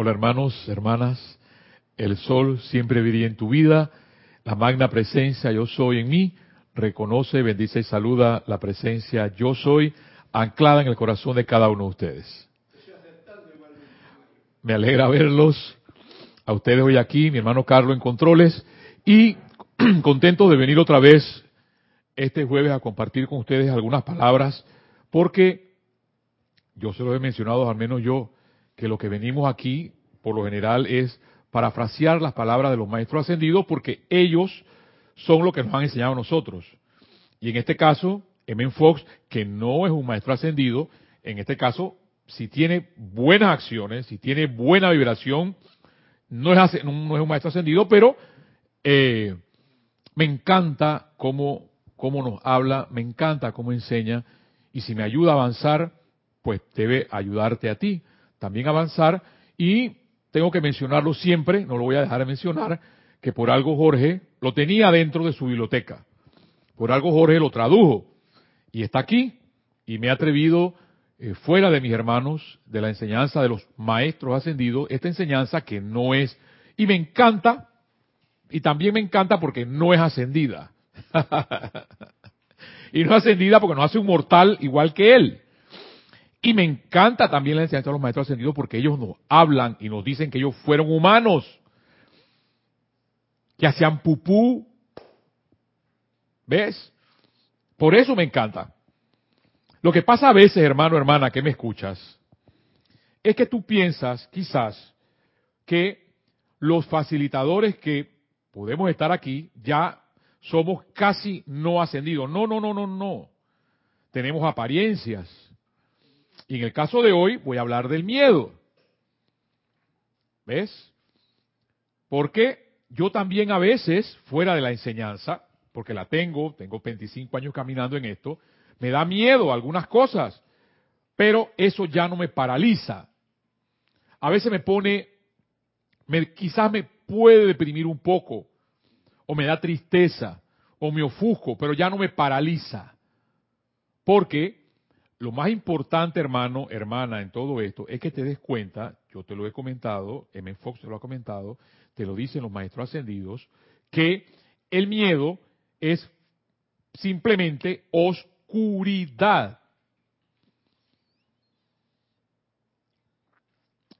Hola hermanos, hermanas, el sol siempre brilla en tu vida, la magna presencia yo soy en mí, reconoce, bendice y saluda la presencia yo soy anclada en el corazón de cada uno de ustedes. Me alegra verlos, a ustedes hoy aquí, mi hermano Carlos en controles, y contento de venir otra vez este jueves a compartir con ustedes algunas palabras, porque yo se lo he mencionado, al menos yo, que lo que venimos aquí, por lo general, es parafrasear las palabras de los maestros ascendidos, porque ellos son lo que nos han enseñado a nosotros. Y en este caso, M. Fox, que no es un maestro ascendido, en este caso, si tiene buenas acciones, si tiene buena vibración, no es, un maestro ascendido, pero eh, me encanta cómo, cómo nos habla, me encanta cómo enseña, y si me ayuda a avanzar, pues debe ayudarte a ti también avanzar, y tengo que mencionarlo siempre, no lo voy a dejar de mencionar, que por algo Jorge lo tenía dentro de su biblioteca. Por algo Jorge lo tradujo y está aquí y me he atrevido eh, fuera de mis hermanos, de la enseñanza de los maestros ascendidos, esta enseñanza que no es, y me encanta, y también me encanta porque no es ascendida. y no es ascendida porque no hace un mortal igual que él. Y me encanta también la enseñanza de los maestros ascendidos porque ellos nos hablan y nos dicen que ellos fueron humanos, que hacían pupú. ¿Ves? Por eso me encanta. Lo que pasa a veces, hermano, hermana, que me escuchas, es que tú piensas, quizás, que los facilitadores que podemos estar aquí ya somos casi no ascendidos. No, no, no, no, no. Tenemos apariencias. Y en el caso de hoy voy a hablar del miedo. ¿Ves? Porque yo también a veces, fuera de la enseñanza, porque la tengo, tengo 25 años caminando en esto, me da miedo algunas cosas, pero eso ya no me paraliza. A veces me pone, me, quizás me puede deprimir un poco, o me da tristeza, o me ofusco, pero ya no me paraliza. Porque lo más importante, hermano, hermana, en todo esto, es que te des cuenta, yo te lo he comentado, M. Fox te lo ha comentado, te lo dicen los maestros ascendidos, que el miedo es simplemente oscuridad.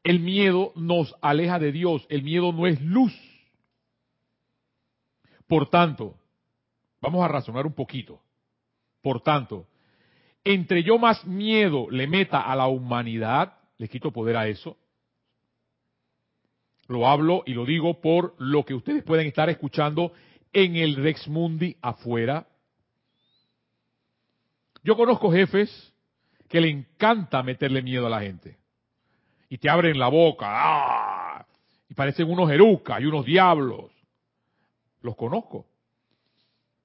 El miedo nos aleja de Dios, el miedo no es luz. Por tanto, vamos a razonar un poquito. Por tanto, entre yo más miedo le meta a la humanidad, le quito poder a eso. Lo hablo y lo digo por lo que ustedes pueden estar escuchando en el Rex Mundi afuera. Yo conozco jefes que le encanta meterle miedo a la gente. Y te abren la boca. ¡ah! Y parecen unos erucas y unos diablos. Los conozco.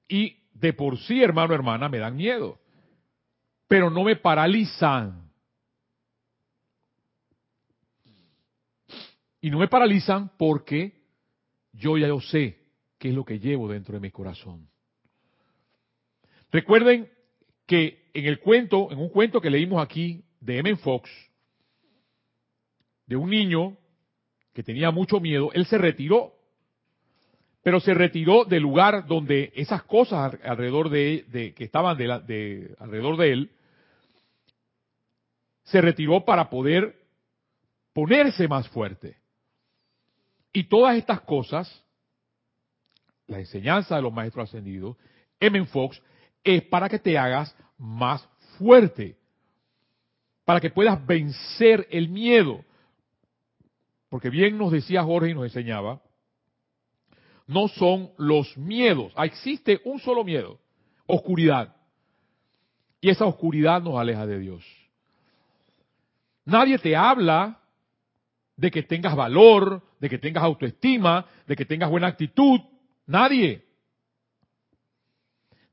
Y de por sí, hermano, hermana, me dan miedo pero no me paralizan. Y no me paralizan porque yo ya yo sé qué es lo que llevo dentro de mi corazón. Recuerden que en el cuento, en un cuento que leímos aquí de M. Fox, de un niño que tenía mucho miedo, él se retiró, pero se retiró del lugar donde esas cosas alrededor de, que estaban de, alrededor de él se retiró para poder ponerse más fuerte. Y todas estas cosas, la enseñanza de los maestros ascendidos, M. Fox, es para que te hagas más fuerte, para que puedas vencer el miedo. Porque bien nos decía Jorge y nos enseñaba, no son los miedos, ah, existe un solo miedo, oscuridad. Y esa oscuridad nos aleja de Dios. Nadie te habla de que tengas valor, de que tengas autoestima, de que tengas buena actitud. Nadie.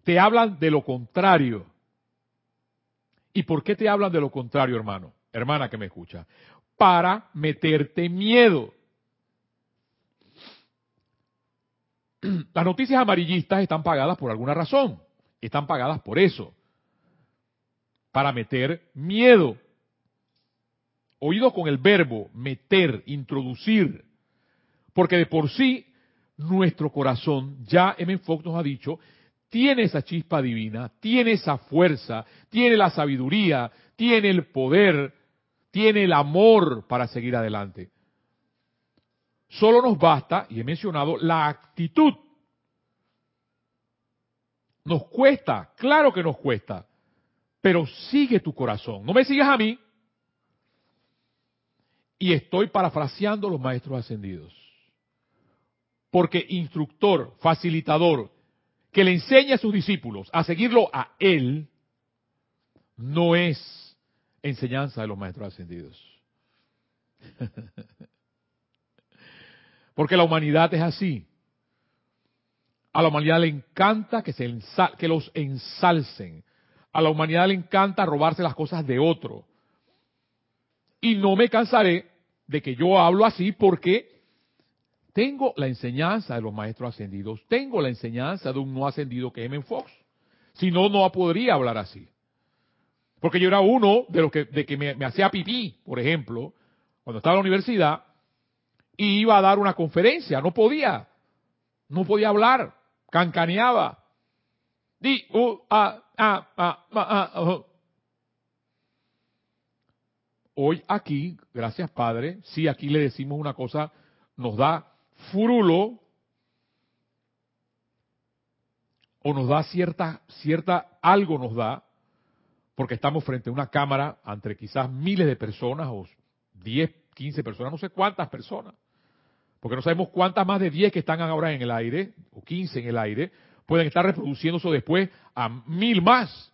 Te hablan de lo contrario. ¿Y por qué te hablan de lo contrario, hermano? Hermana que me escucha. Para meterte miedo. Las noticias amarillistas están pagadas por alguna razón. Están pagadas por eso. Para meter miedo. Oídos con el verbo meter, introducir, porque de por sí nuestro corazón, ya M. Fox nos ha dicho, tiene esa chispa divina, tiene esa fuerza, tiene la sabiduría, tiene el poder, tiene el amor para seguir adelante. Solo nos basta, y he mencionado, la actitud. Nos cuesta, claro que nos cuesta, pero sigue tu corazón. No me sigas a mí. Y estoy parafraseando a los maestros ascendidos. Porque instructor, facilitador, que le enseña a sus discípulos a seguirlo a él, no es enseñanza de los maestros ascendidos. Porque la humanidad es así. A la humanidad le encanta que, se que los ensalcen. A la humanidad le encanta robarse las cosas de otro. Y no me cansaré de que yo hablo así porque tengo la enseñanza de los maestros ascendidos, tengo la enseñanza de un no ascendido que es M. Fox. Si no, no podría hablar así. Porque yo era uno de los que, de que me, hacía pipí, por ejemplo, cuando estaba en la universidad, y iba a dar una conferencia, no podía, no podía hablar, cancaneaba. Di, uh, ah, ah, ah, ah, ah Hoy aquí, gracias Padre, si aquí le decimos una cosa, nos da furulo o nos da cierta, cierta, algo nos da, porque estamos frente a una cámara entre quizás miles de personas o 10, 15 personas, no sé cuántas personas porque no sabemos cuántas más de 10 que están ahora en el aire, o 15 en el aire, pueden estar reproduciéndose después a mil más.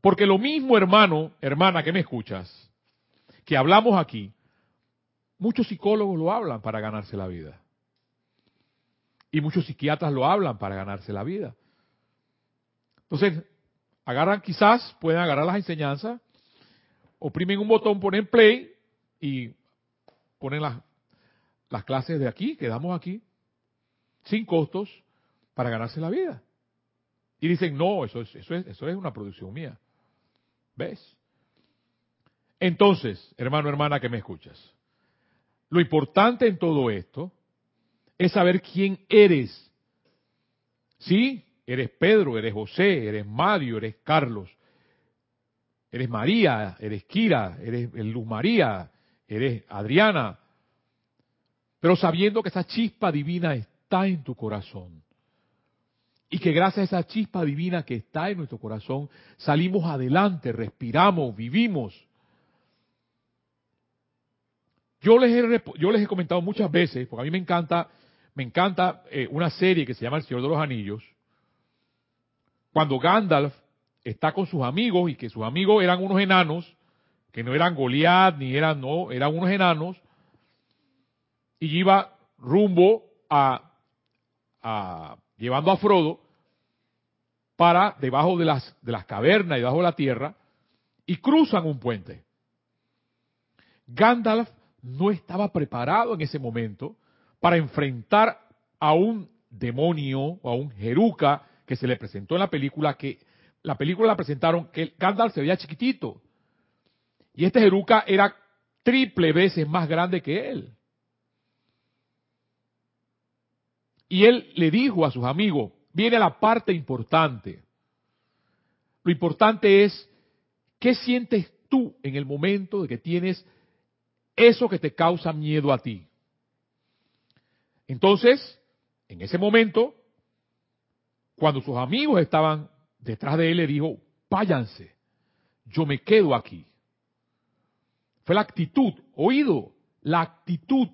Porque lo mismo, hermano, hermana, que me escuchas, que hablamos aquí, muchos psicólogos lo hablan para ganarse la vida. Y muchos psiquiatras lo hablan para ganarse la vida. Entonces, agarran quizás, pueden agarrar las enseñanzas, oprimen un botón, ponen play y ponen las las clases de aquí, que damos aquí, sin costos, para ganarse la vida. Y dicen, no, eso es, eso es, eso es una producción mía. ¿Ves? Entonces, hermano, hermana que me escuchas, lo importante en todo esto es saber quién eres. ¿Sí? Eres Pedro, eres José, eres Mario, eres Carlos, eres María, eres Kira, eres Luz María, eres Adriana, pero sabiendo que esa chispa divina está en tu corazón. Y que gracias a esa chispa divina que está en nuestro corazón, salimos adelante, respiramos, vivimos. Yo les he, yo les he comentado muchas veces, porque a mí me encanta, me encanta eh, una serie que se llama El Señor de los Anillos, cuando Gandalf está con sus amigos y que sus amigos eran unos enanos, que no eran Goliat ni eran, no, eran unos enanos, y iba rumbo a, llevando a Frodo para debajo de las, de las cavernas y debajo de la tierra y cruzan un puente. Gandalf no estaba preparado en ese momento para enfrentar a un demonio o a un jeruca que se le presentó en la película, que la película la presentaron que Gandalf se veía chiquitito. Y este jeruca era triple veces más grande que él. Y él le dijo a sus amigos, viene la parte importante. Lo importante es, ¿qué sientes tú en el momento de que tienes eso que te causa miedo a ti? Entonces, en ese momento, cuando sus amigos estaban detrás de él, le dijo, váyanse, yo me quedo aquí. Fue la actitud, oído, la actitud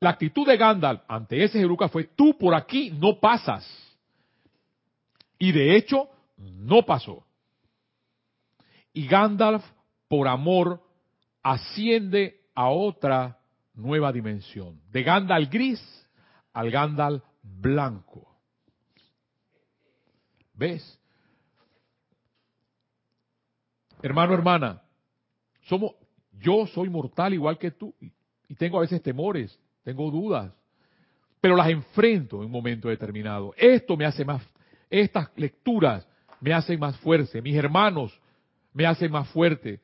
la actitud de Gandalf ante ese Jeruca fue, tú por aquí no pasas. Y de hecho, no pasó. Y Gandalf, por amor, asciende a otra nueva dimensión. De Gandalf gris al Gandalf blanco. ¿Ves? Hermano, hermana, somos, yo soy mortal igual que tú y tengo a veces temores, tengo dudas, pero las enfrento en un momento determinado. Esto me hace más, estas lecturas me hacen más fuerte, mis hermanos me hacen más fuerte.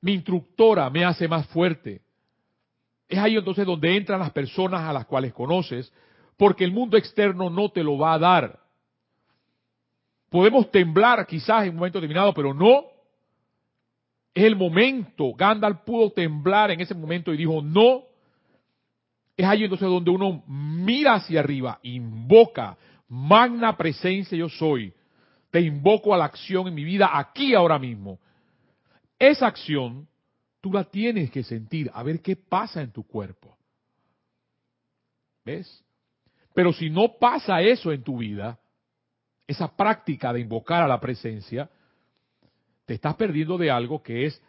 mi instructora me hace más fuerte. Es ahí entonces donde entran las personas a las cuales conoces, porque el mundo externo no te lo va a dar. Podemos temblar quizás en un momento determinado, pero no. Es el momento. Gandalf pudo temblar en ese momento y dijo no. Es ahí entonces donde uno mira hacia arriba, invoca, magna presencia yo soy. Te invoco a la acción en mi vida aquí ahora mismo. Esa acción tú la tienes que sentir, a ver qué pasa en tu cuerpo. ¿Ves? Pero si no pasa eso en tu vida, esa práctica de invocar a la presencia, te estás perdiendo de algo que es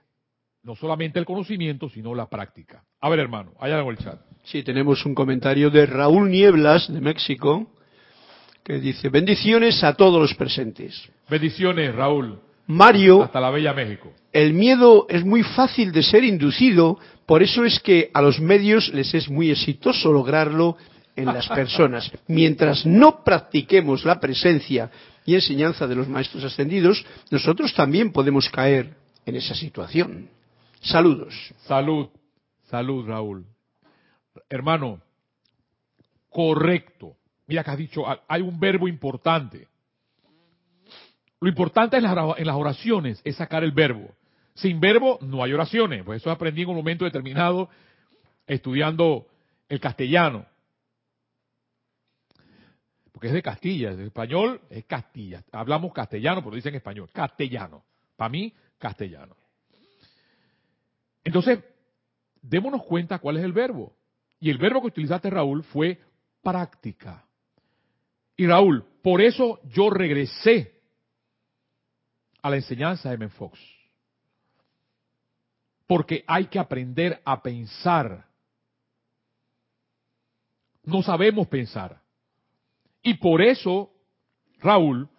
no solamente el conocimiento, sino la práctica. A ver, hermano, allá en el chat. Sí, tenemos un comentario de Raúl Nieblas, de México, que dice, bendiciones a todos los presentes. Bendiciones, Raúl. Mario, Hasta la Bella México. el miedo es muy fácil de ser inducido, por eso es que a los medios les es muy exitoso lograrlo en las personas. Mientras no practiquemos la presencia y enseñanza de los maestros ascendidos, nosotros también podemos caer en esa situación. Saludos. Salud, salud, Raúl. Hermano, correcto. Mira que has dicho, hay un verbo importante. Lo importante en las, oraciones es sacar el verbo. Sin verbo no hay oraciones. Pues eso aprendí en un momento determinado estudiando el castellano. Porque es de Castilla, el español es Castilla. Hablamos castellano, pero dicen español. Castellano. Para mí, castellano. Entonces, démonos cuenta cuál es el verbo. Y el verbo que utilizaste, Raúl, fue práctica. Y Raúl, por eso yo regresé a la enseñanza de Menfox. Porque hay que aprender a pensar. No sabemos pensar. Y por eso, Raúl,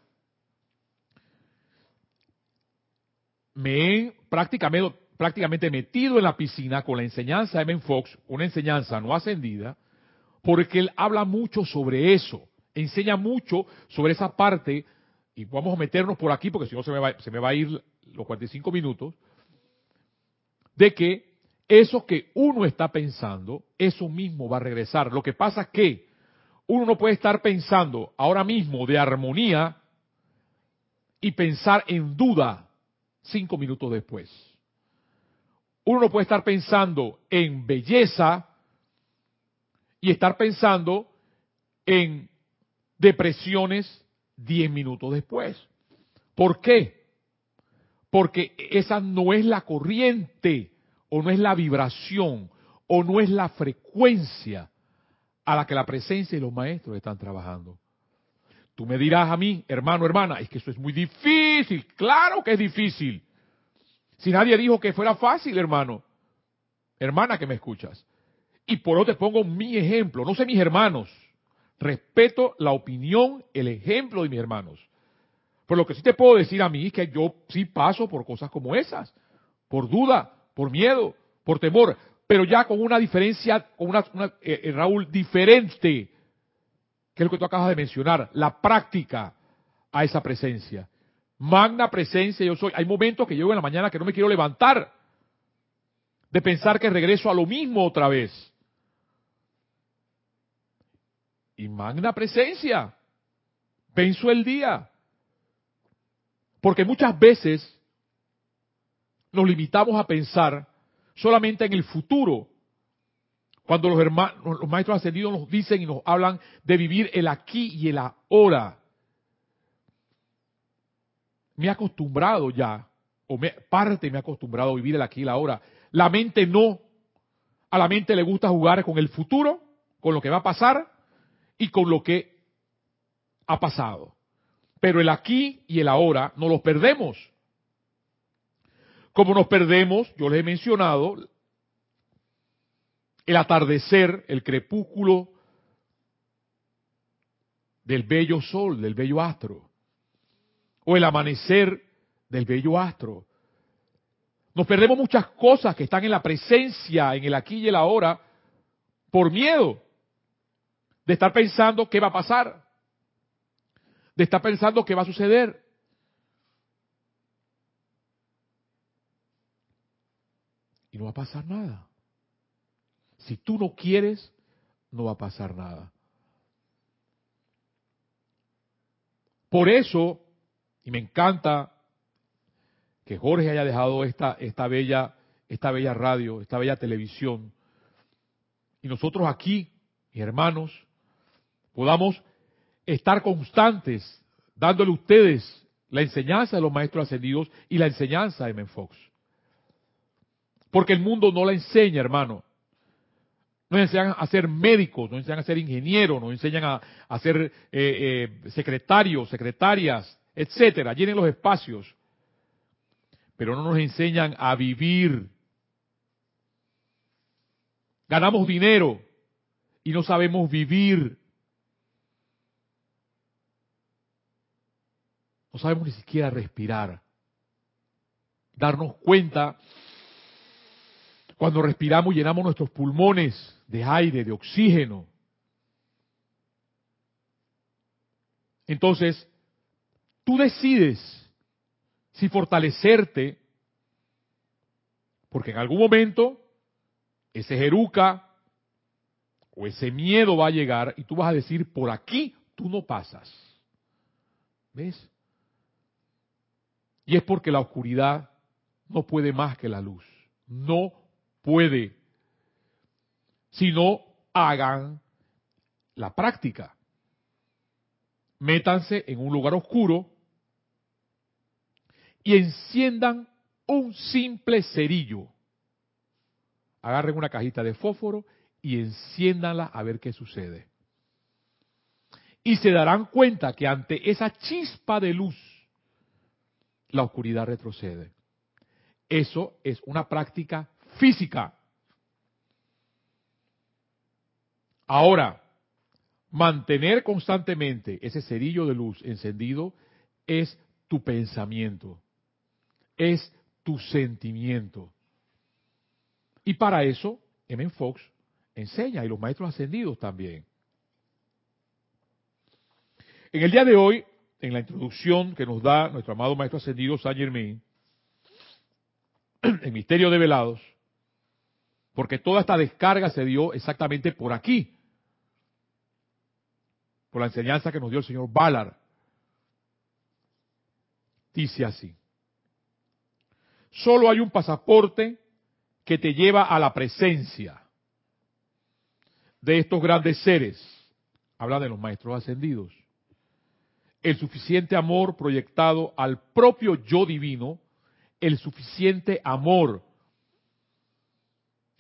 me he prácticamente, metido en la piscina con la enseñanza de Men Fox, una enseñanza no ascendida, porque él habla mucho sobre eso, enseña mucho sobre esa parte, y vamos a meternos por aquí porque si no se me va, se me va a ir los 45 minutos, de que eso que uno está pensando, eso mismo va a regresar. Lo que pasa que uno no puede estar pensando ahora mismo de armonía y pensar en duda cinco minutos después. Uno no puede estar pensando en belleza y estar pensando en depresiones diez minutos después. ¿Por qué? Porque esa no es la corriente, o no es la vibración, o no es la frecuencia a la que la presencia y los maestros están trabajando. Tú me dirás a mí, hermano, hermana, es que eso es muy difícil. Claro que es difícil. Si nadie dijo que fuera fácil, hermano, hermana que me escuchas. Y por eso te pongo mi ejemplo, no sé mis hermanos. Respeto la opinión, el ejemplo de mis hermanos. Pero lo que sí te puedo decir a mí es que yo sí paso por cosas como esas. Por duda, por miedo, por temor. Pero ya con una diferencia, con una, eh, eh, Raúl, diferente. Que es lo que tú acabas de mencionar. La práctica a esa presencia. Magna presencia yo soy. Hay momentos que llego en la mañana que no me quiero levantar. De pensar que regreso a lo mismo otra vez. Y magna presencia. Penso el día. Porque muchas veces nos limitamos a pensar solamente en el futuro. Cuando los hermanos, los maestros ascendidos nos dicen y nos hablan de vivir el aquí y el ahora. Me he acostumbrado ya, o me, parte me he acostumbrado a vivir el aquí y el ahora. La mente no. A la mente le gusta jugar con el futuro, con lo que va a pasar y con lo que ha pasado. Pero el aquí y el ahora no los perdemos. Como nos perdemos, yo les he mencionado, el atardecer, el crepúsculo del bello sol, del bello astro, o el amanecer del bello astro. Nos perdemos muchas cosas que están en la presencia, en el aquí y el ahora, por miedo de estar pensando qué va a pasar, de estar pensando qué va a suceder. Y no va a pasar nada. Si tú no quieres, no va a pasar nada. Por eso, y me encanta que Jorge haya dejado esta, esta, bella, esta bella radio, esta bella televisión, y nosotros aquí, mis hermanos, podamos estar constantes dándole a ustedes la enseñanza de los maestros ascendidos y la enseñanza de Menfox. Porque el mundo no la enseña, hermano. No enseñan a ser médicos, no enseñan a ser ingenieros, no enseñan a, a ser eh, eh, secretarios, secretarias, etcétera. Llenen los espacios. Pero no nos enseñan a vivir. Ganamos dinero y no sabemos vivir. No sabemos ni siquiera respirar. Darnos cuenta cuando respiramos llenamos nuestros pulmones de aire, de oxígeno. Entonces, tú decides si fortalecerte, porque en algún momento ese jeruca o ese miedo va a llegar y tú vas a decir, por aquí tú no pasas. ¿Ves? Y es porque la oscuridad no puede más que la luz. No puede. Si no, hagan la práctica. Métanse en un lugar oscuro y enciendan un simple cerillo. Agarren una cajita de fósforo y enciéndanla a ver qué sucede. Y se darán cuenta que ante esa chispa de luz la oscuridad retrocede. Eso es una práctica física. Ahora, mantener constantemente ese cerillo de luz encendido es tu pensamiento, es tu sentimiento. Y para eso, M. Fox enseña, y los maestros ascendidos también. En el día de hoy en la introducción que nos da nuestro amado Maestro Ascendido Saint Germain, en Misterio de Velados, porque toda esta descarga se dio exactamente por aquí, por la enseñanza que nos dio el señor Ballard. Dice así, solo hay un pasaporte que te lleva a la presencia de estos grandes seres, habla de los maestros ascendidos el suficiente amor proyectado al propio yo divino, el suficiente amor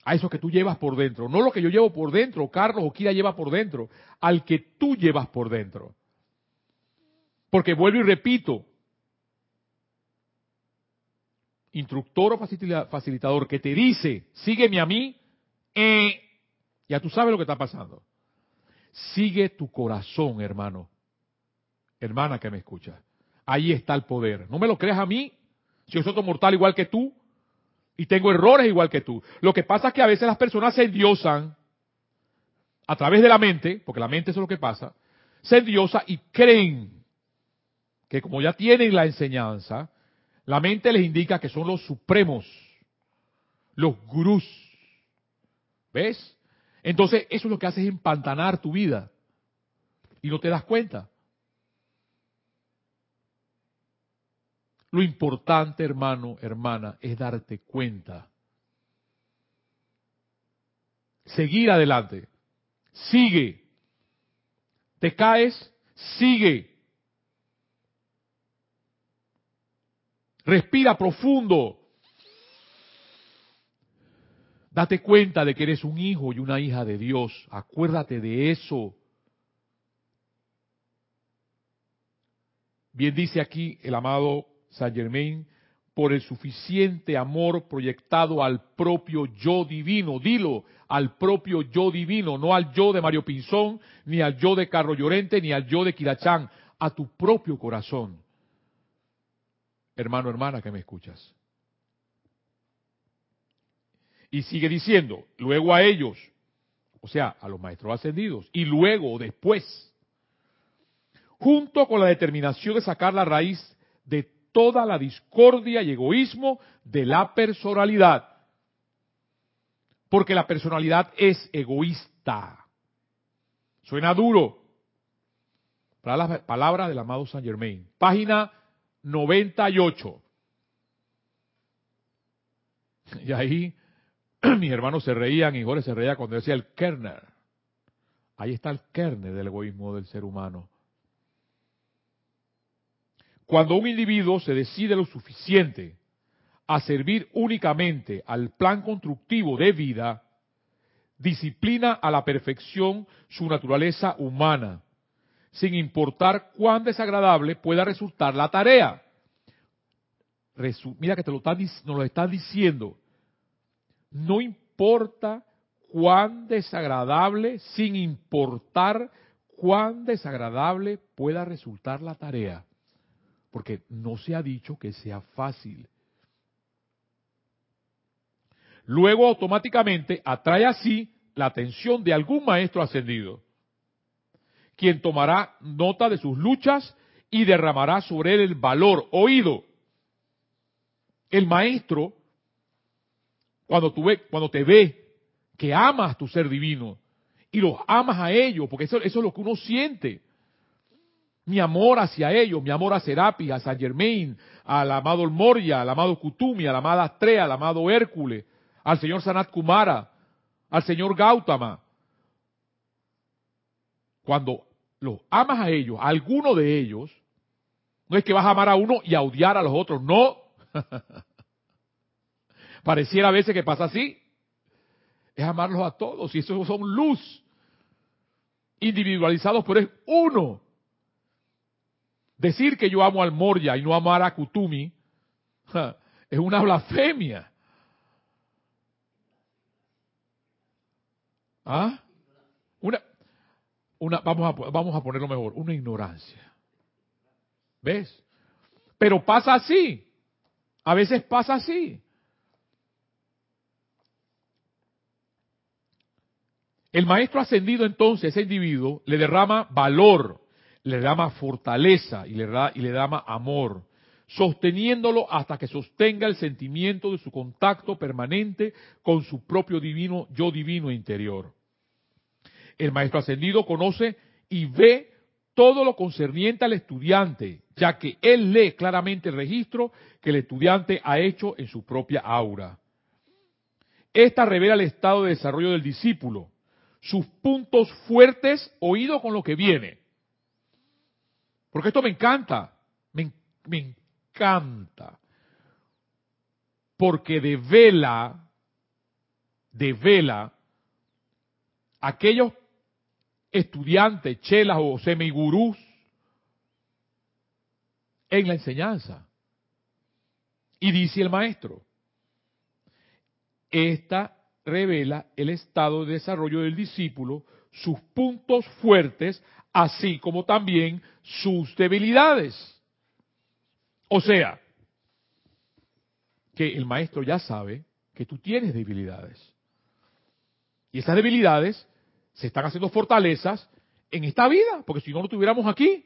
a eso que tú llevas por dentro, no lo que yo llevo por dentro, Carlos o Kira lleva por dentro, al que tú llevas por dentro. Porque vuelvo y repito, instructor o facilitador que te dice, sígueme a mí, eh, ya tú sabes lo que está pasando. Sigue tu corazón, hermano hermana que me escucha. Ahí está el poder. No me lo creas a mí, si yo soy otro mortal igual que tú y tengo errores igual que tú. Lo que pasa es que a veces las personas se endiosan a través de la mente, porque la mente es lo que pasa, se endiosa y creen que como ya tienen la enseñanza, la mente les indica que son los supremos, los gurús. ¿Ves? Entonces eso es lo que hace es empantanar tu vida y no te das cuenta. Lo importante, hermano, hermana, es darte cuenta. Seguir adelante. Sigue. Te caes, sigue. Respira profundo. Date cuenta de que eres un hijo y una hija de Dios. Acuérdate de eso. Bien dice aquí el amado Saint Germain, por el suficiente amor proyectado al propio yo divino. Dilo, al propio yo divino, no al yo de Mario Pinzón, ni al yo de Carlos Llorente, ni al yo de Quirachán, a tu propio corazón. Hermano, hermana que me escuchas. Y sigue diciendo, luego a ellos, o sea, a los maestros ascendidos, y luego, después, junto con la determinación de sacar la raíz de toda la discordia y egoísmo de la personalidad. Porque la personalidad es egoísta. Suena duro. Para las palabras del amado Saint Germain. Página 98. Y ahí mis hermanos se reían y Jorge se reía cuando decía el Kerner. Ahí está el Kerner del egoísmo del ser humano. Cuando un individuo se decide lo suficiente a servir únicamente al plan constructivo de vida, disciplina a la perfección su naturaleza humana, sin importar cuán desagradable pueda resultar la tarea. Mira que te lo nos lo están diciendo. No importa cuán desagradable, sin importar cuán desagradable pueda resultar la tarea. Porque no se ha dicho que sea fácil. Luego automáticamente atrae así la atención de algún maestro ascendido, quien tomará nota de sus luchas y derramará sobre él el valor oído. El maestro, cuando, tú ve, cuando te ve que amas tu ser divino y los amas a ellos, porque eso, eso es lo que uno siente mi amor hacia ellos, mi amor a Serapis, a San Germain, al amado Moria, al amado Kutumi, a la amada Astrea, al amado Hércules, al señor Sanat Kumara, al señor Gautama. Cuando los amas a ellos, a alguno de ellos, no es que vas a amar a uno y a odiar a los otros, no. Pareciera a veces que pasa así. Es amarlos a todos y esos son luz. Individualizados, pero es uno. Decir que yo amo al Moria y no amar a Kutumi es una blasfemia. ¿Ah? Una, una, vamos, a, vamos a ponerlo mejor, una ignorancia. ¿Ves? Pero pasa así. A veces pasa así. El maestro ascendido entonces, ese individuo, le derrama valor, le derrama fortaleza y le, da, y le derrama amor, sosteniéndolo hasta que sostenga el sentimiento de su contacto permanente con su propio divino yo divino interior. El maestro ascendido conoce y ve todo lo concerniente al estudiante, ya que él lee claramente el registro que el estudiante ha hecho en su propia aura. Esta revela el estado de desarrollo del discípulo, sus puntos fuertes oído con lo que viene, porque esto me encanta, me, encanta. Porque devela, devela aquellos estudiantes, chelas o semigurús en la enseñanza. Y dice el maestro, esta revela el estado de desarrollo del discípulo, sus puntos fuertes, así como también sus debilidades. O sea, que el maestro ya sabe que tú tienes debilidades. Y esas debilidades se están haciendo fortalezas en esta vida, porque si no, no estuviéramos aquí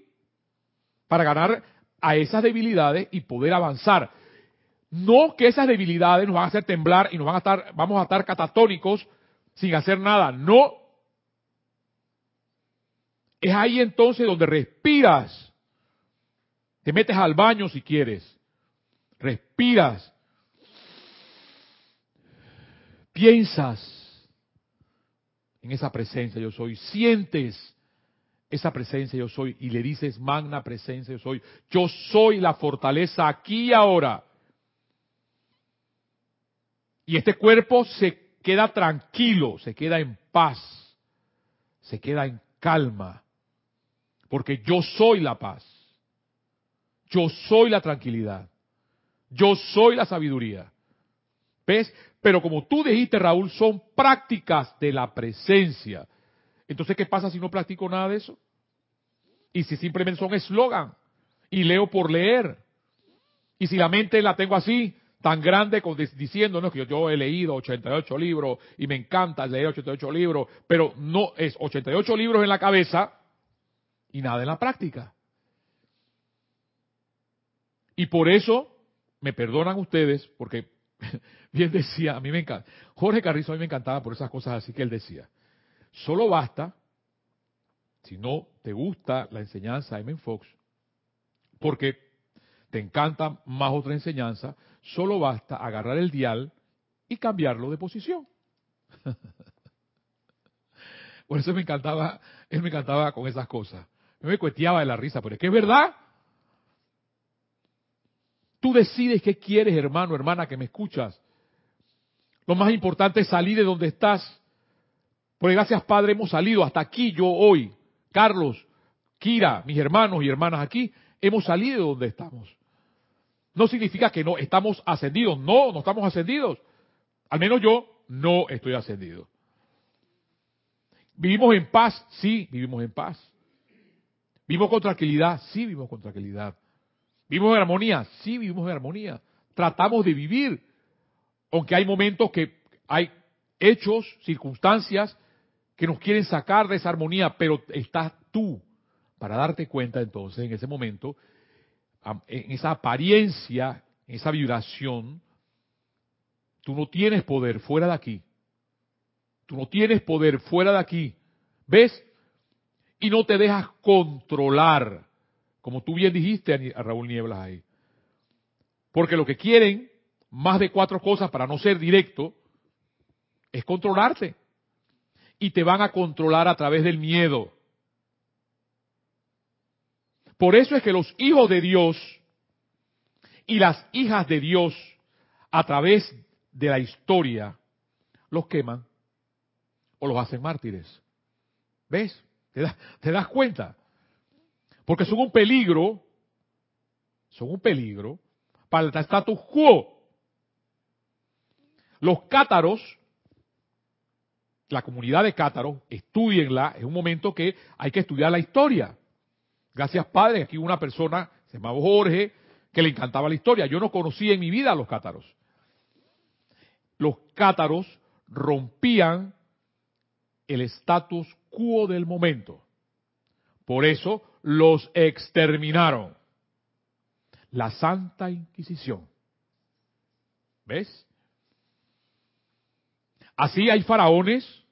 para ganar a esas debilidades y poder avanzar. No que esas debilidades nos van a hacer temblar y nos van a estar, vamos a estar catatónicos sin hacer nada. No, es ahí entonces donde respiras. Te metes al baño si quieres. Respiras. Piensas en esa presencia yo soy. Sientes esa presencia yo soy y le dices magna presencia yo soy. Yo soy la fortaleza aquí y ahora. Y este cuerpo se queda tranquilo, se queda en paz, se queda en calma. Porque yo soy la paz. Yo soy la tranquilidad. Yo soy la sabiduría. ¿Ves? Pero como tú dijiste, Raúl, son prácticas de la presencia. Entonces, ¿qué pasa si no practico nada de eso? Y si simplemente son eslogan y leo por leer. Y si la mente la tengo así, tan grande diciendo, no, que yo, yo, he leído 88 libros y me encanta leer 88 libros, pero no es 88 libros en la cabeza y nada en la práctica. Y por eso, me perdonan ustedes, porque bien decía, a mí me encanta, Jorge Carrizo a mí me encantaba por esas cosas así que él decía, solo basta, si no te gusta la enseñanza de M. Fox, porque te encanta más otra enseñanza, solo basta agarrar el dial y cambiarlo de posición. Por eso me encantaba, él me encantaba con esas cosas. Me cueteaba de la risa, pero es que es verdad. Tú decides qué quieres, hermano, hermana, que me escuchas. Lo más importante es salir de donde estás. Porque gracias, Padre, hemos salido hasta aquí, yo hoy, Carlos, Kira, mis hermanos y hermanas aquí, hemos salido de donde estamos. No significa que no estamos ascendidos. No, no estamos ascendidos. Al menos yo no estoy ascendido. ¿Vivimos en paz? Sí, vivimos en paz. ¿Vivimos con tranquilidad? Sí, vivimos con tranquilidad. ¿Vivimos en armonía? Sí, vivimos en armonía. Tratamos de vivir, aunque hay momentos que hay hechos, circunstancias que nos quieren sacar de esa armonía, pero estás tú para darte cuenta entonces en ese momento, en esa apariencia, en esa vibración, tú no tienes poder fuera de aquí. Tú no tienes poder fuera de aquí. ¿Ves? Y no te dejas controlar, como tú bien dijiste a Raúl Nieblas ahí. Porque lo que quieren, más de cuatro cosas para no ser directo, es controlarte. Y te van a controlar a través del miedo. Por eso es que los hijos de Dios y las hijas de Dios, a través de la historia, los queman o los hacen mártires. ¿Ves? ¿Te, das cuenta? Porque son un peligro, son un peligro para el status quo. Los cátaros, la comunidad de cátaros, estudienla, es un momento que hay que estudiar la historia. Gracias Padre, aquí una persona, se llamaba Jorge, que le encantaba la historia. Yo no conocía en mi vida a los cátaros. Los cátaros rompían el status quo del momento. Por eso los exterminaron. La Santa Inquisición. ¿Ves? Así hay faraones,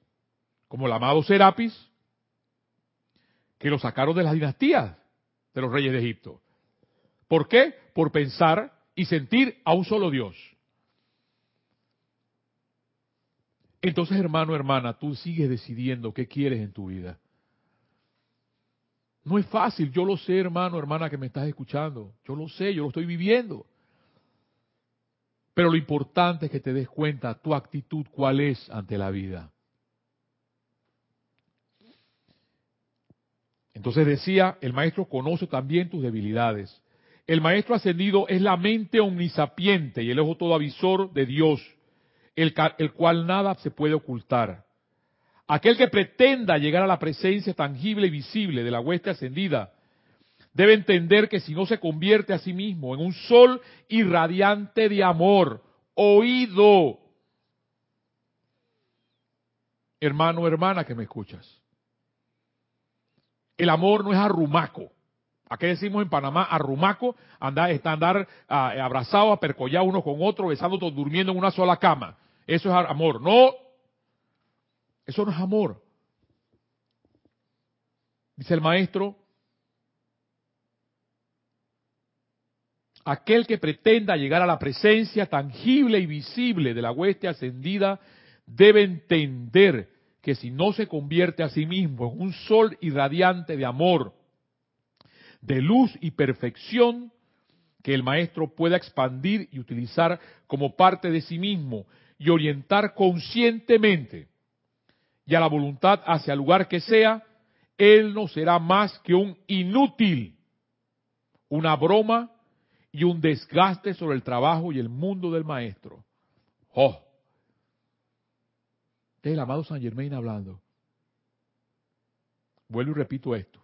como el amado Serapis, que lo sacaron de las dinastías de los reyes de Egipto. ¿Por qué? Por pensar y sentir a un solo Dios. Entonces, hermano, hermana, tú sigues decidiendo qué quieres en tu vida. No es fácil, yo lo sé, hermano, hermana, que me estás escuchando. Yo lo sé, yo lo estoy viviendo. Pero lo importante es que te des cuenta tu actitud cuál es ante la vida. Entonces decía, el maestro conoce también tus debilidades. El maestro ascendido es la mente omnisapiente y el ojo todo avisor de Dios el, cual nada se puede ocultar. Aquel que pretenda llegar a la presencia tangible y visible de la hueste ascendida, debe entender que si no se convierte a sí mismo en un sol irradiante de amor, oído, hermano, hermana que me escuchas, el amor no es arrumaco. Aquí decimos en Panamá, arrumaco, andar, está andar ah, abrazado, apercollado uno con otro, besando, durmiendo en una sola cama. Eso es amor. No, eso no es amor. Dice el maestro, aquel que pretenda llegar a la presencia tangible y visible de la hueste ascendida debe entender que si no se convierte a sí mismo en un sol irradiante de amor, de luz y perfección, que el maestro pueda expandir y utilizar como parte de sí mismo y orientar conscientemente y a la voluntad hacia el lugar que sea, él no será más que un inútil, una broma y un desgaste sobre el trabajo y el mundo del maestro. ¡Oh! Este es el amado San Germain hablando. Vuelvo y repito esto.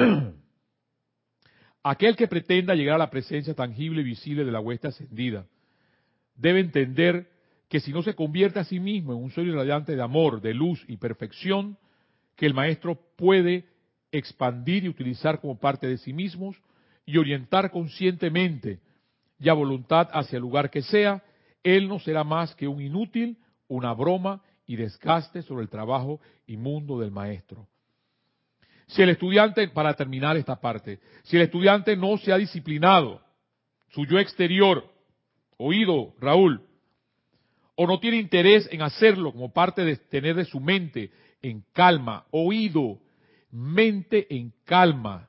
Aquel que pretenda llegar a la presencia tangible y visible de la hueste ascendida debe entender que si no se convierte a sí mismo en un sol irradiante de amor, de luz y perfección, que el maestro puede expandir y utilizar como parte de sí mismos y orientar conscientemente y a voluntad hacia el lugar que sea, él no será más que un inútil, una broma y desgaste sobre el trabajo inmundo del maestro. Si el estudiante, para terminar esta parte, si el estudiante no se ha disciplinado, su yo exterior, oído, Raúl, o no tiene interés en hacerlo como parte de tener de su mente en calma, oído, mente en calma,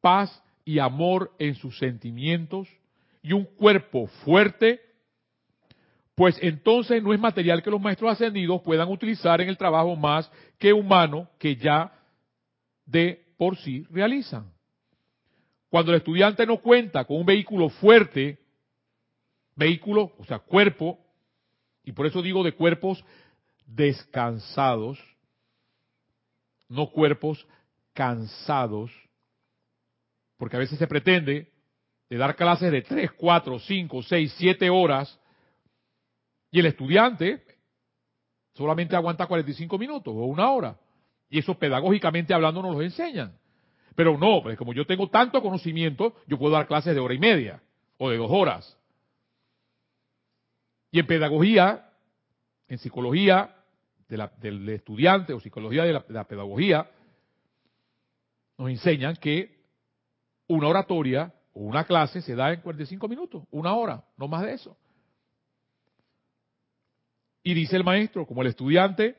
paz y amor en sus sentimientos y un cuerpo fuerte, pues entonces no es material que los maestros ascendidos puedan utilizar en el trabajo más que humano que ya de por sí realizan. Cuando el estudiante no cuenta con un vehículo fuerte, vehículo, o sea, cuerpo, y por eso digo de cuerpos descansados, no cuerpos cansados, porque a veces se pretende de dar clases de 3, 4, 5, 6, 7 horas y el estudiante solamente aguanta 45 minutos o una hora. Y eso pedagógicamente hablando nos lo enseñan. Pero no, pues como yo tengo tanto conocimiento, yo puedo dar clases de hora y media o de dos horas. Y en pedagogía, en psicología del estudiante o psicología de la pedagogía, nos enseñan que una oratoria o una clase se da en 45 minutos, una hora, no más de eso. Y dice el maestro, como el estudiante,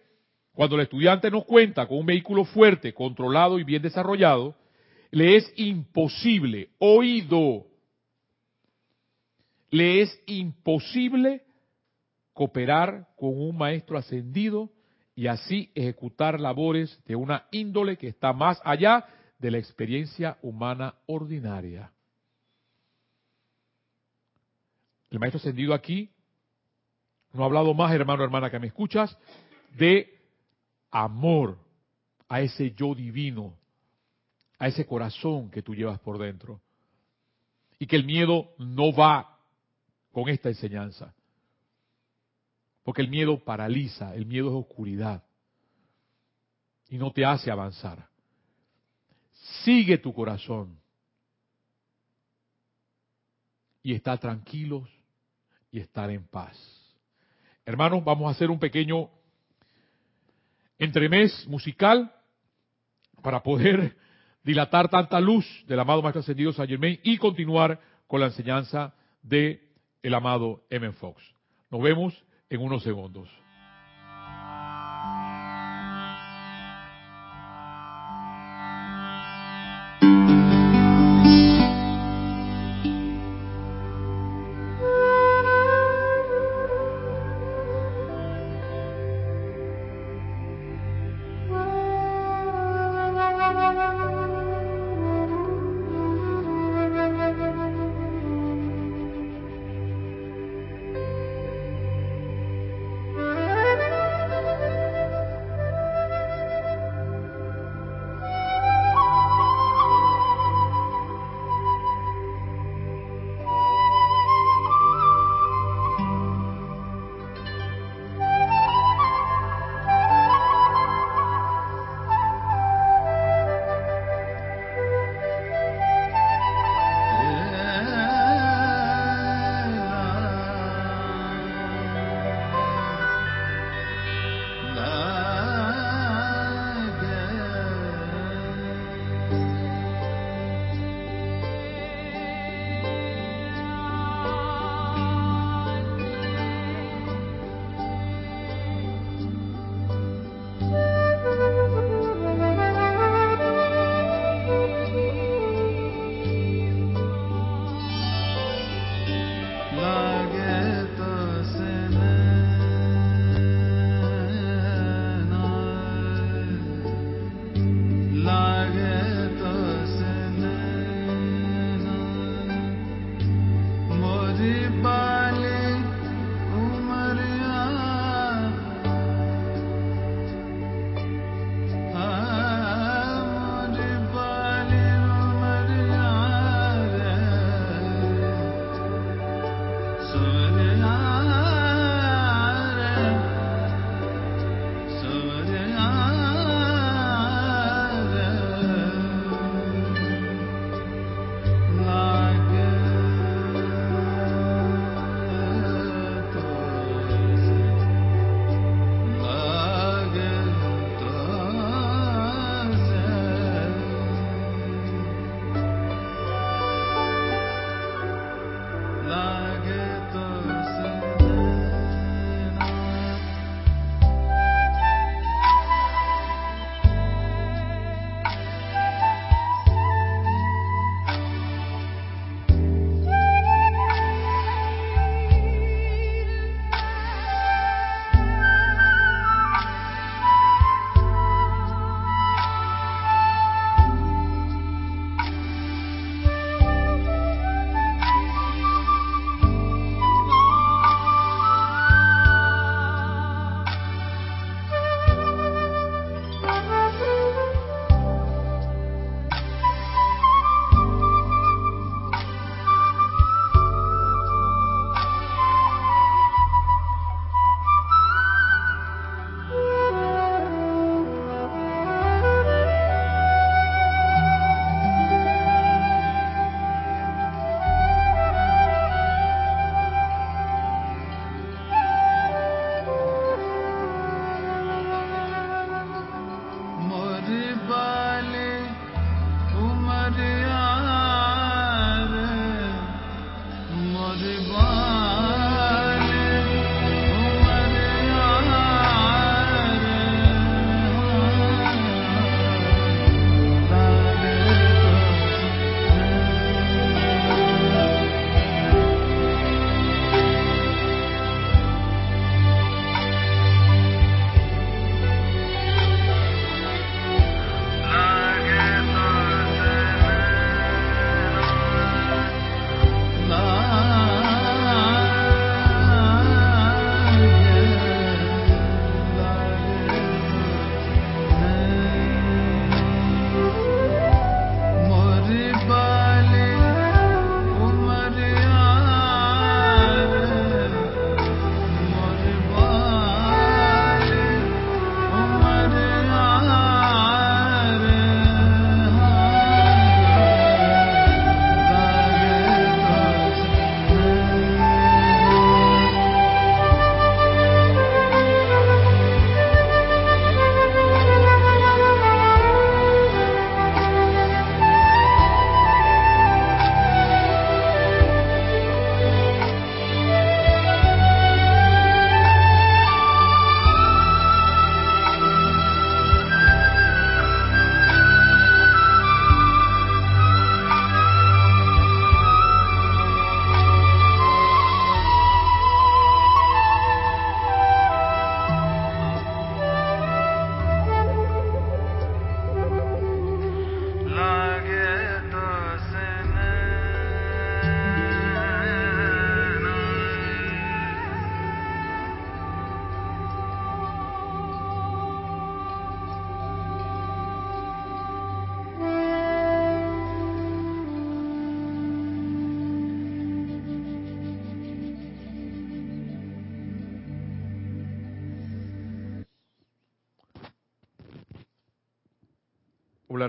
cuando el estudiante no cuenta con un vehículo fuerte, controlado y bien desarrollado, le es imposible, oído, le es imposible cooperar con un maestro ascendido y así ejecutar labores de una índole que está más allá de la experiencia humana ordinaria. El maestro ascendido aquí no ha hablado más, hermano, hermana, que me escuchas, de amor a ese yo divino, a ese corazón que tú llevas por dentro. Y que el miedo no va con esta enseñanza. Porque el miedo paraliza, el miedo es oscuridad. Y no te hace avanzar. Sigue tu corazón. Y está tranquilos y estar en paz. Hermanos, vamos a hacer un pequeño entremés musical para poder dilatar tanta luz del amado Maestro Ascendido Saint Germain y continuar con la enseñanza de el amado M. Fox. Nos vemos en unos segundos.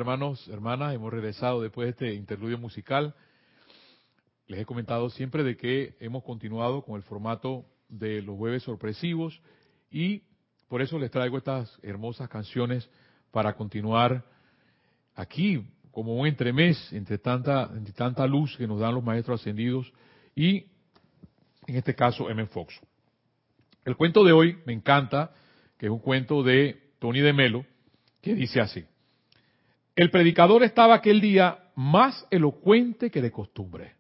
Hermanos, hermanas, hemos regresado después de este interludio musical. Les he comentado siempre de que hemos continuado con el formato de los jueves sorpresivos y por eso les traigo estas hermosas canciones para continuar aquí como un entremés entre tanta, entre tanta luz que nos dan los maestros ascendidos y en este caso M. Fox. El cuento de hoy me encanta, que es un cuento de Tony de Melo, que dice así. El predicador estaba aquel día más elocuente que de costumbre.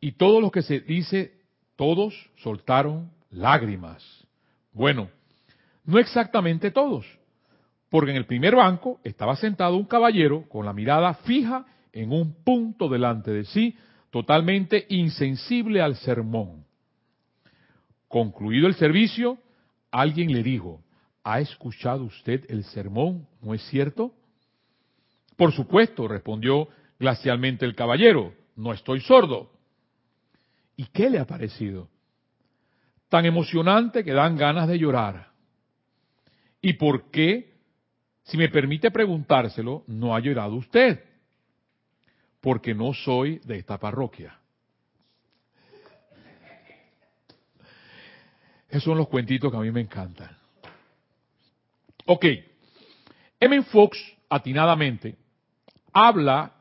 Y todos los que se dice, todos soltaron lágrimas. Bueno, no exactamente todos, porque en el primer banco estaba sentado un caballero con la mirada fija en un punto delante de sí, totalmente insensible al sermón. Concluido el servicio, alguien le dijo, ¿ha escuchado usted el sermón? ¿No es cierto? Por supuesto, respondió glacialmente el caballero, no estoy sordo. ¿Y qué le ha parecido? Tan emocionante que dan ganas de llorar. ¿Y por qué, si me permite preguntárselo, no ha llorado usted? Porque no soy de esta parroquia. Esos son los cuentitos que a mí me encantan. Ok. M. Fox, atinadamente, habla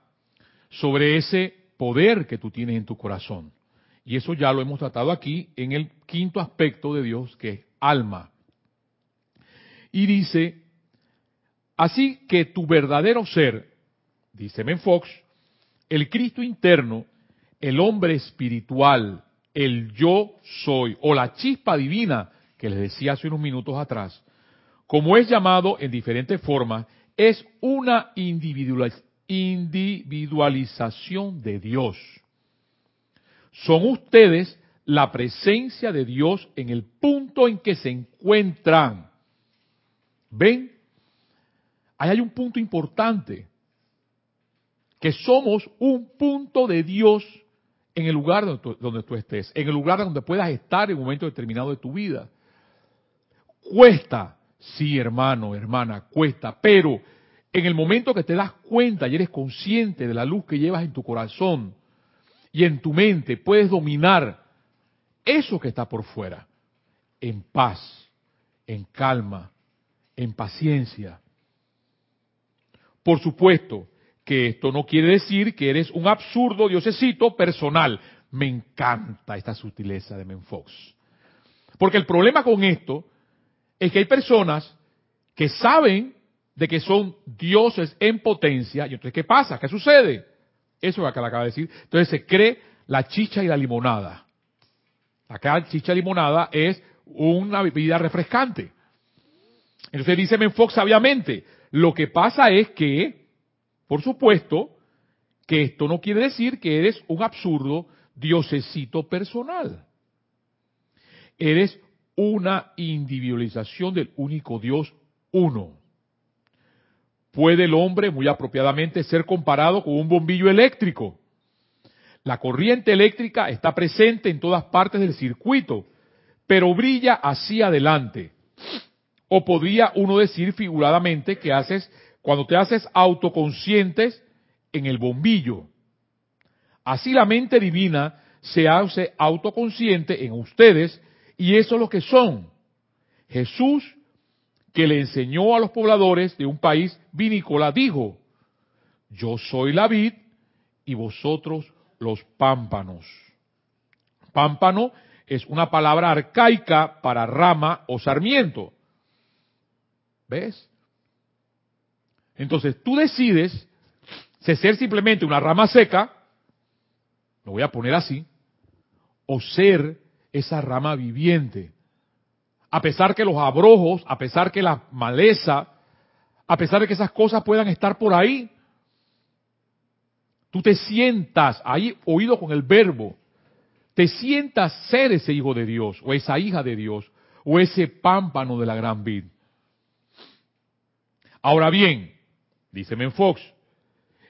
sobre ese poder que tú tienes en tu corazón. Y eso ya lo hemos tratado aquí en el quinto aspecto de Dios, que es alma. Y dice, así que tu verdadero ser, dice Fox, el Cristo interno, el hombre espiritual, el yo soy, o la chispa divina, que les decía hace unos minutos atrás, como es llamado en diferentes formas, es una individualización de Dios. Son ustedes la presencia de Dios en el punto en que se encuentran. ¿Ven? Ahí hay un punto importante, que somos un punto de Dios en el lugar donde tú, donde tú, estés, en el lugar donde puedas estar en un momento determinado de tu vida. Cuesta, sí hermano, hermana, cuesta, pero en el momento que te das cuenta y eres consciente de la luz que llevas en tu corazón y en tu mente, puedes dominar eso que está por fuera, en paz, en calma, en paciencia. Por supuesto que esto no quiere decir que eres un absurdo diosecito personal. Me encanta esta sutileza de Menfox. Porque el problema con esto es que hay personas que saben de que son dioses en potencia, y entonces, ¿qué pasa? ¿Qué sucede? Eso es lo que le acaba de decir. Entonces se cree la chicha y la limonada. Acá chicha y limonada es una bebida refrescante. Entonces dice Menfox sabiamente, lo que pasa es que, por supuesto, que esto no quiere decir que eres un absurdo diosecito personal. Eres una individualización del único Dios uno. Puede el hombre muy apropiadamente ser comparado con un bombillo eléctrico. La corriente eléctrica está presente en todas partes del circuito, pero brilla hacia adelante. O podría uno decir figuradamente que haces, cuando te haces autoconscientes en el bombillo. Así la mente divina se hace autoconsciente en ustedes y eso es lo que son. Jesús, que le enseñó a los pobladores de un país vinícola, dijo, yo soy la vid y vosotros los pámpanos. Pámpano es una palabra arcaica para rama o sarmiento. ¿Ves? Entonces tú decides ser simplemente una rama seca, lo voy a poner así, o ser esa rama viviente. A pesar que los abrojos, a pesar que la maleza, a pesar de que esas cosas puedan estar por ahí, tú te sientas ahí oído con el verbo, te sientas ser ese hijo de Dios, o esa hija de Dios, o ese pámpano de la gran vid. Ahora bien, dice Menfox,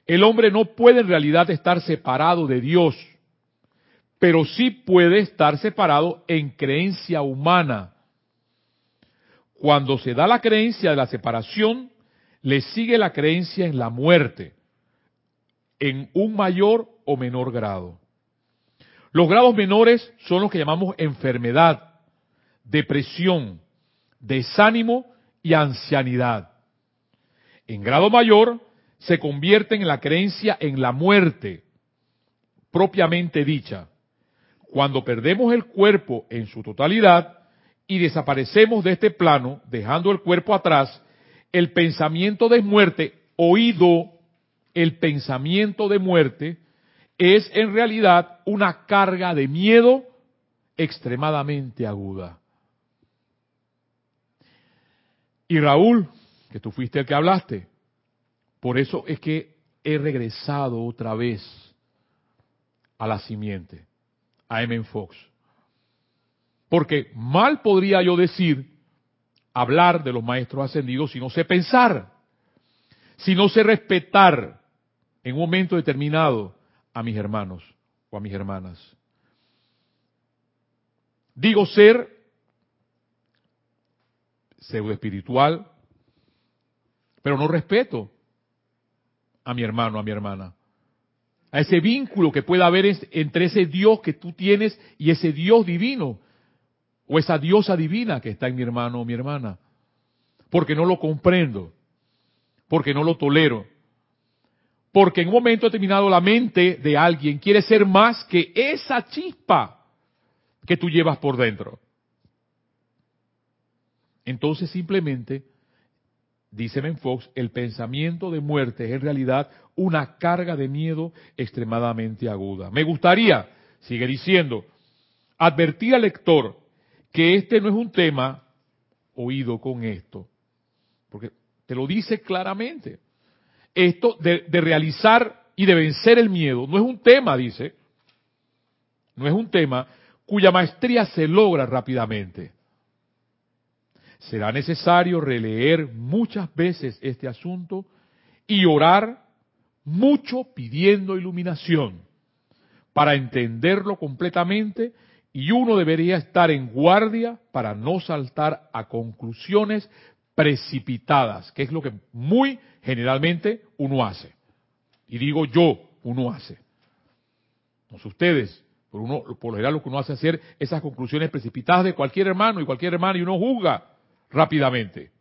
el hombre no puede en realidad estar separado de Dios, pero sí puede estar separado en creencia humana. Cuando se da la creencia de la separación, le sigue la creencia en la muerte, en un mayor o menor grado. Los grados menores son los que llamamos enfermedad, depresión, desánimo y ancianidad. En grado mayor se convierten en la creencia en la muerte propiamente dicha. Cuando perdemos el cuerpo en su totalidad y desaparecemos de este plano, dejando el cuerpo atrás, el pensamiento de muerte, oído el pensamiento de muerte, es en realidad una carga de miedo extremadamente aguda. Y Raúl, que tú fuiste el que hablaste, por eso es que he regresado otra vez a la simiente, a M. Fox. Porque mal podría yo decir, hablar de los maestros ascendidos si no sé pensar, si no sé respetar en un momento determinado a mis hermanos o a mis hermanas. Digo ser pseudo espiritual, pero no respeto a mi hermano, a mi hermana. A ese vínculo que pueda haber entre ese Dios que tú tienes y ese Dios divino. O esa diosa divina que está en mi hermano o mi hermana. Porque no lo comprendo. Porque no lo tolero. Porque en un momento determinado la mente de alguien quiere ser más que esa chispa que tú llevas por dentro. Entonces simplemente dice Fox, el pensamiento de muerte es en realidad una carga de miedo extremadamente aguda. Me gustaría, sigue diciendo, advertir al lector que este no es un tema oído con esto, porque te lo dice claramente. Esto de, realizar y de vencer el miedo no es un tema, dice, no es un tema cuya maestría se logra rápidamente será necesario releer muchas veces este asunto y orar mucho pidiendo iluminación para entenderlo completamente y uno debería estar en guardia para no saltar a conclusiones precipitadas, que es lo que muy generalmente uno hace. Y digo yo, uno hace. No sé ustedes, uno, por lo general lo que uno hace es hacer esas conclusiones precipitadas de cualquier hermano y cualquier hermano y uno juzga rápidamente.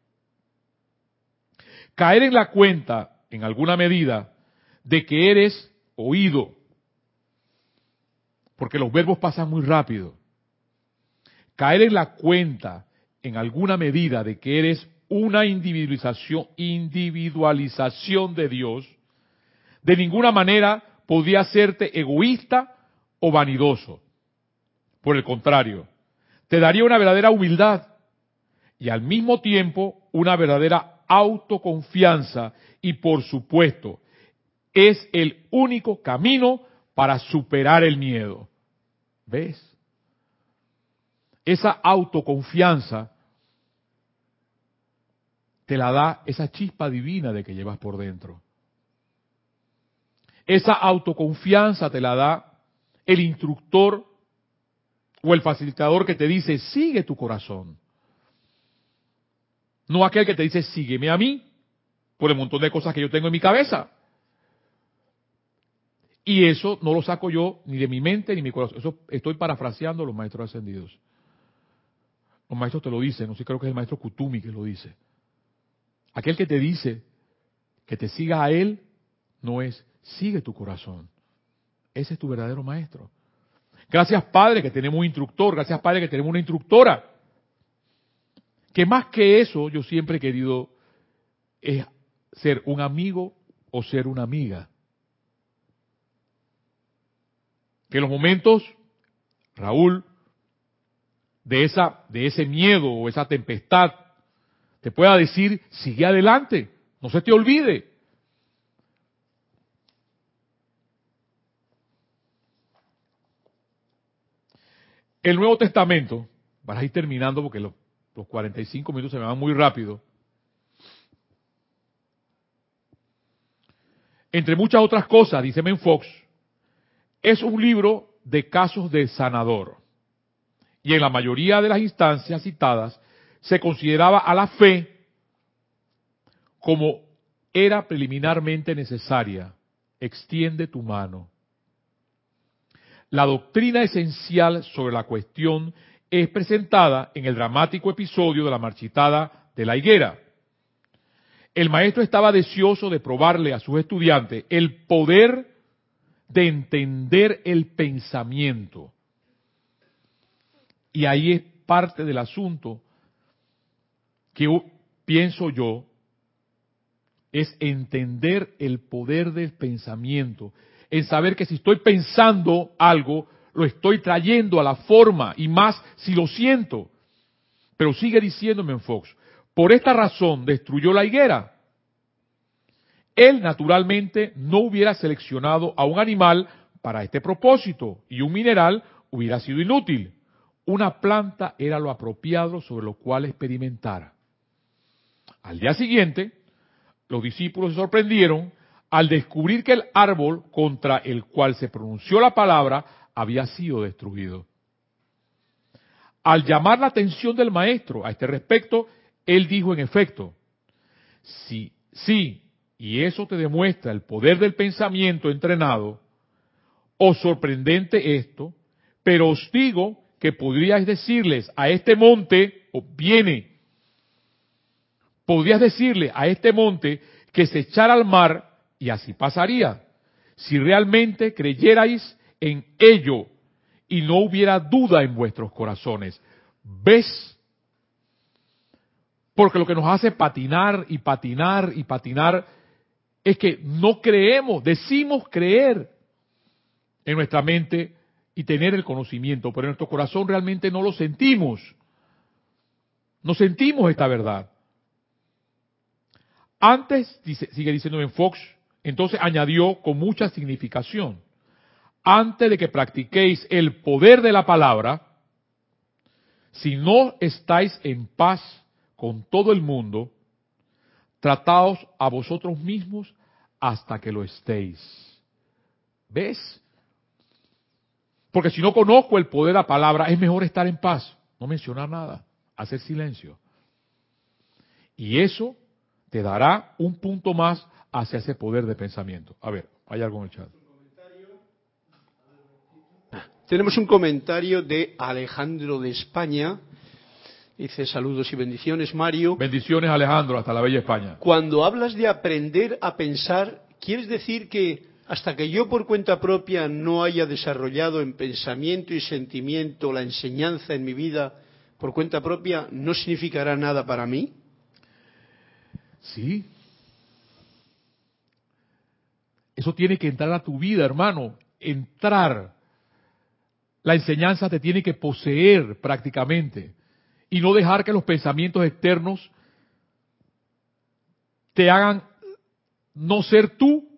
Caer en la cuenta, en alguna medida, de que eres oído porque los verbos pasan muy rápido. Caer en la cuenta, en alguna medida, de que eres una individualización, individualización de Dios, de ninguna manera podría hacerte egoísta o vanidoso. Por el contrario, te daría una verdadera humildad y al mismo tiempo una verdadera autoconfianza y por supuesto es el único camino para superar el miedo. ¿Ves? Esa autoconfianza te la da esa chispa divina de que llevas por dentro. Esa autoconfianza te la da el instructor o el facilitador que te dice, sigue tu corazón. No aquel que te dice, sígueme a mí, por el montón de cosas que yo tengo en mi cabeza. Y eso no lo saco yo ni de mi mente ni mi corazón. Eso estoy parafraseando a los maestros ascendidos. Los maestros te lo dicen, no sé, creo que es el maestro Kutumi que lo dice. Aquel que te dice que te siga a él no es sigue tu corazón. Ese es tu verdadero maestro. Gracias Padre que tenemos un instructor, gracias Padre que tenemos una instructora. Que más que eso yo siempre he querido es ser un amigo o ser una amiga. Que los momentos, Raúl, de esa, de ese miedo o esa tempestad, te pueda decir, sigue adelante, no se te olvide. El Nuevo Testamento, para ir terminando porque los, los 45 minutos se me van muy rápido, entre muchas otras cosas, dice Fox, es un libro de casos de sanador. Y en la mayoría de las instancias citadas se consideraba a la fe como era preliminarmente necesaria. Extiende tu mano. La doctrina esencial sobre la cuestión es presentada en el dramático episodio de la marchitada de la higuera. El maestro estaba deseoso de probarle a sus estudiantes el poder de entender el pensamiento. Y ahí es parte del asunto que pienso yo, es entender el poder del pensamiento en saber que si estoy pensando algo, lo estoy trayendo a la forma, y más si lo siento. Pero sigue diciéndome en Fox, por esta razón destruyó la higuera. Él naturalmente no hubiera seleccionado a un animal para este propósito y un mineral hubiera sido inútil. Una planta era lo apropiado sobre lo cual experimentar. Al día siguiente, los discípulos se sorprendieron al descubrir que el árbol contra el cual se pronunció la palabra había sido destruido. Al llamar la atención del maestro a este respecto, él dijo en efecto, sí, sí, y eso te demuestra el poder del pensamiento entrenado, o sorprendente esto, pero os digo que podríais decirles a este monte, o viene, podrías decirle a este monte que se echara al mar y así pasaría. Si realmente creyerais en ello y no hubiera duda en vuestros corazones. ¿Ves? Porque lo que nos hace patinar y patinar y patinar es que no creemos, decimos creer en nuestra mente y tener el conocimiento, pero en nuestro corazón realmente no lo sentimos. No sentimos esta verdad. Antes, dice, sigue diciendo en Fox, entonces añadió con mucha significación, antes de que practiquéis el poder de la palabra, si no estáis en paz con todo el mundo, trataos a vosotros mismos hasta que lo estéis. ¿Ves? Porque si no conozco el poder de la palabra, es mejor estar en paz, no mencionar nada, hacer silencio. Y eso te dará un punto más hacia ese poder de pensamiento. A ver, hay algo en el chat. Tenemos un comentario de Alejandro de España. Dice saludos y bendiciones, Mario. Bendiciones, Alejandro, hasta la bella España. Cuando hablas de aprender a pensar, ¿quieres decir que Hasta que yo por cuenta propia no haya desarrollado en pensamiento y sentimiento la enseñanza en mi vida por cuenta propia, ¿no significará nada para mí? Sí. Eso tiene que entrar a tu vida, hermano. Entrar. La enseñanza te tiene que poseer prácticamente. Y no dejar que los pensamientos externos te hagan no ser tú.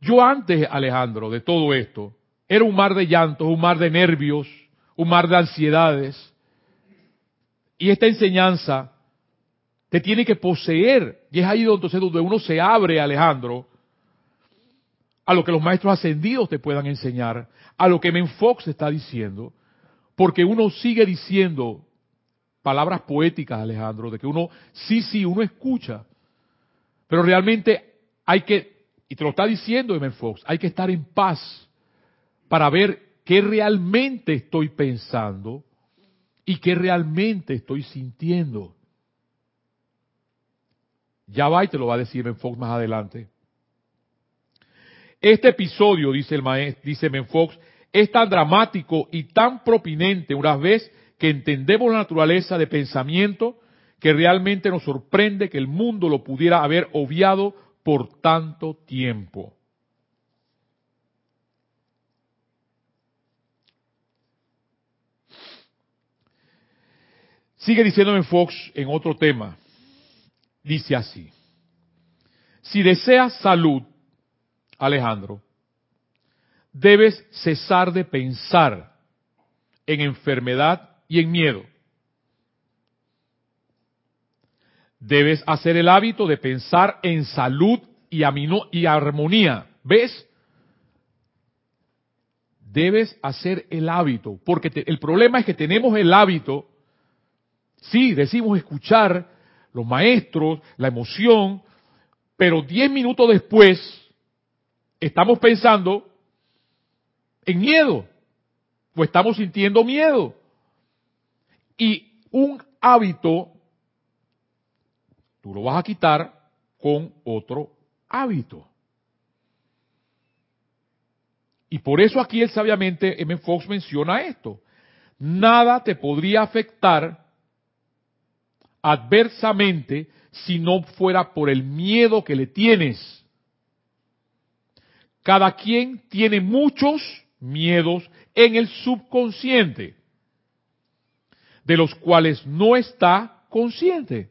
Yo antes, Alejandro, de todo esto, era un mar de llantos, un mar de nervios, un mar de ansiedades. Y esta enseñanza te tiene que poseer. Y es ahí donde, donde uno se abre, Alejandro, a lo que los maestros ascendidos te puedan enseñar, a lo que Menfox está diciendo, porque uno sigue diciendo palabras poéticas, Alejandro, de que uno, sí, sí, uno escucha, pero realmente hay que, y te lo está diciendo Menfox, hay que estar en paz para ver qué realmente estoy pensando y qué realmente estoy sintiendo. Ya va y te lo va a decir Menfox más adelante. Este episodio, dice el maestro, dice Menfox, es tan dramático y tan propinente una vez que entendemos la naturaleza de pensamiento que realmente nos sorprende que el mundo lo pudiera haber obviado por tanto tiempo. Sigue diciéndome Fox en otro tema. Dice así. Si deseas salud, Alejandro, debes cesar de pensar en enfermedad y en miedo. Debes hacer el hábito de pensar en salud y, y armonía. ¿Ves? Debes hacer el hábito, porque el problema es que tenemos el hábito, sí, decimos escuchar los maestros, la emoción, pero diez minutos después estamos pensando en miedo, o estamos sintiendo miedo. Y un hábito, tú lo vas a quitar con otro hábito. Y por eso aquí él sabiamente, M. Fox menciona esto. Nada te podría afectar adversamente si no fuera por el miedo que le tienes. Cada quien tiene muchos miedos en el subconsciente, de los cuales no está consciente.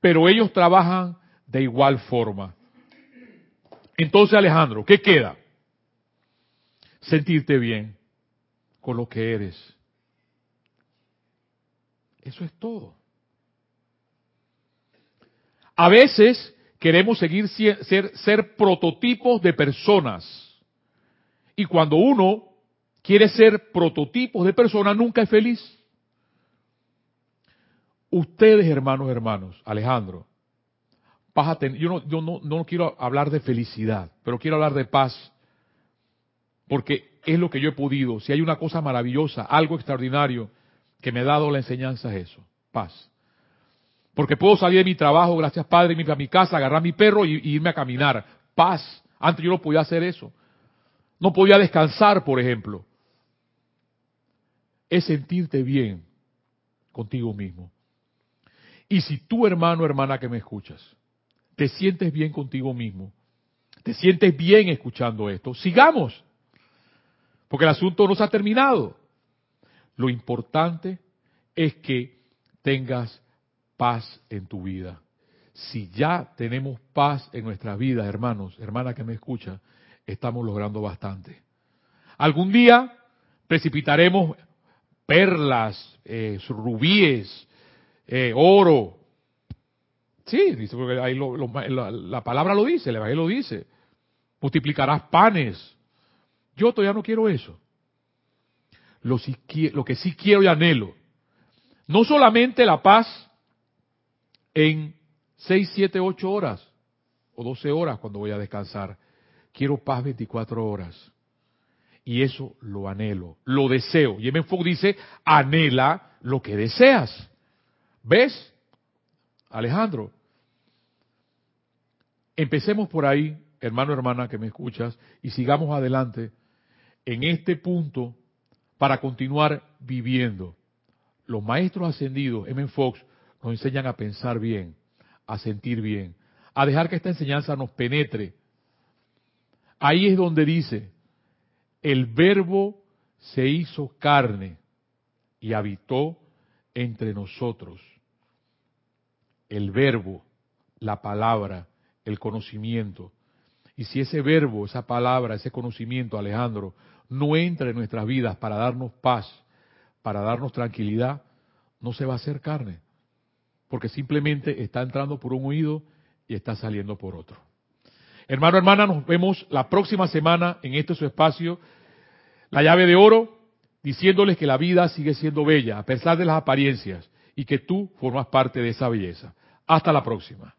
Pero ellos trabajan de igual forma. Entonces, Alejandro, ¿qué queda? Sentirte bien con lo que eres. Eso es todo. A veces queremos seguir ser, prototipos de personas. Y cuando uno quiere ser prototipos de personas, nunca es feliz. Ustedes, hermanos, hermanos, Alejandro, yo, no, yo no quiero hablar de felicidad, pero quiero hablar de paz, porque es lo que yo he podido. Si hay una cosa maravillosa, algo extraordinario que me ha dado la enseñanza es eso, paz. Porque puedo salir de mi trabajo, gracias Padre, irme a mi casa, agarrar mi perro y, irme a caminar. Paz. Antes yo no podía hacer eso. No podía descansar, por ejemplo. Es sentirte bien contigo mismo. Y si tú, hermano, hermana que me escuchas, te sientes bien contigo mismo, te sientes bien escuchando esto, sigamos. Porque el asunto no se ha terminado. Lo importante es que tengas paz en tu vida. Si ya tenemos paz en nuestra vida, hermanos, hermana que me escucha, estamos logrando bastante. Algún día precipitaremos perlas, eh, rubíes, eh, oro. Sí, dice, porque ahí la, palabra lo dice, el Evangelio lo dice. Multiplicarás panes. Yo todavía no quiero eso. Lo, lo que sí quiero y anhelo, no solamente la paz en 6, 7, 8 horas o 12 horas cuando voy a descansar. Quiero paz 24 horas. Y eso lo anhelo, lo deseo. Y M. dice, anhela lo que deseas. ¿Ves, Alejandro? Empecemos por ahí, hermano, hermana, que me escuchas, y sigamos adelante en este punto para continuar viviendo. Los maestros ascendidos, M. Fox, nos enseñan a pensar bien, a sentir bien, a dejar que esta enseñanza nos penetre. Ahí es donde dice, el verbo se hizo carne y habitó entre nosotros. El verbo, la palabra, el conocimiento. Y si ese verbo, esa palabra, ese conocimiento, Alejandro, no entra en nuestras vidas para darnos paz, para darnos tranquilidad, no se va a hacer carne. Porque simplemente está entrando por un oído y está saliendo por otro. Hermano, hermana, nos vemos la próxima semana en este su espacio, La llave de oro, diciéndoles que la vida sigue siendo bella a pesar de las apariencias y que tú formas parte de esa belleza. Hasta la próxima.